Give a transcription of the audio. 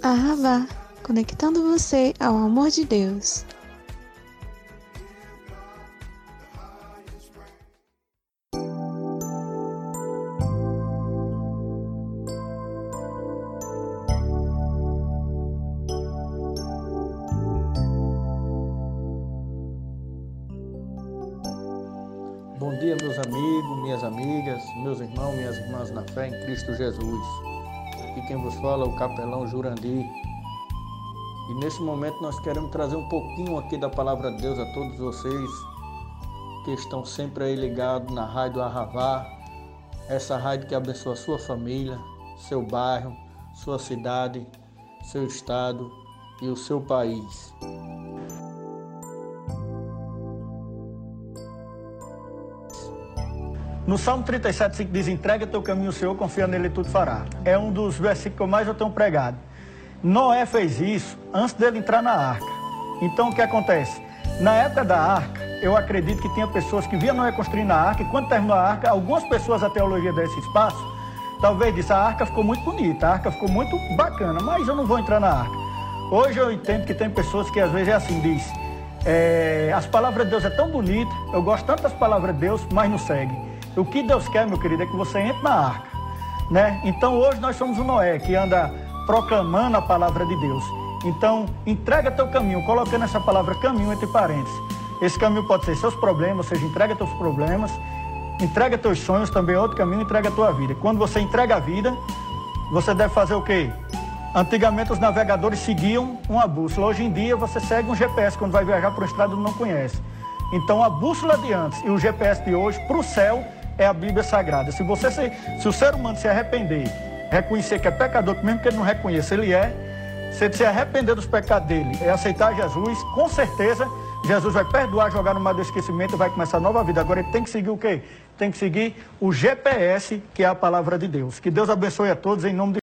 Arravá, conectando você ao amor de Deus. Bom dia, meus amigos, minhas amigas, meus irmãos, minhas irmãs na fé em Cristo Jesus. Aqui quem vos fala é o capelão Jurandir. E nesse momento nós queremos trazer um pouquinho aqui da palavra de Deus a todos vocês que estão sempre aí ligados na Rádio Arravá, essa rádio que abençoa sua família, seu bairro, sua cidade, seu estado e o seu país. No Salmo 37, 5 diz: entrega teu caminho ao Senhor, confia nele e tudo fará. É um dos versículos que eu mais tenho pregado. Noé fez isso antes dele entrar na arca. Então o que acontece? Na época da arca, eu acredito que tinha pessoas que via Noé construindo a arca, e quando terminou a arca, algumas pessoas da teologia desse espaço, talvez disse, a arca ficou muito bonita, a arca ficou muito bacana, mas eu não vou entrar na arca. Hoje eu entendo que tem pessoas que às vezes é assim, diz, é, as palavras de Deus é tão bonita, eu gosto tanto das palavras de Deus, mas não segue. O que Deus quer, meu querido, é que você entre na arca. Né? Então hoje nós somos o Noé que anda proclamando a palavra de Deus. Então entrega teu caminho, colocando essa palavra caminho entre parênteses. Esse caminho pode ser seus problemas, ou seja, entrega teus problemas, entrega teus sonhos, também é outro caminho, entrega a tua vida. Quando você entrega a vida, você deve fazer o quê? Antigamente os navegadores seguiam uma bússola. Hoje em dia você segue um GPS quando vai viajar por uma estrada que não conhece. Então a bússola de antes e o GPS de hoje para o céu é a Bíblia Sagrada. Se você se, se o ser humano se arrepender, reconhecer que é pecador, mesmo que ele não reconheça, ele é, se ele se arrepender dos pecados dele, é aceitar Jesus, com certeza Jesus vai perdoar, jogar no mar do esquecimento e vai começar nova vida. Agora ele tem que seguir o quê? Tem que seguir o GPS, que é a palavra de Deus. Que Deus abençoe a todos em nome de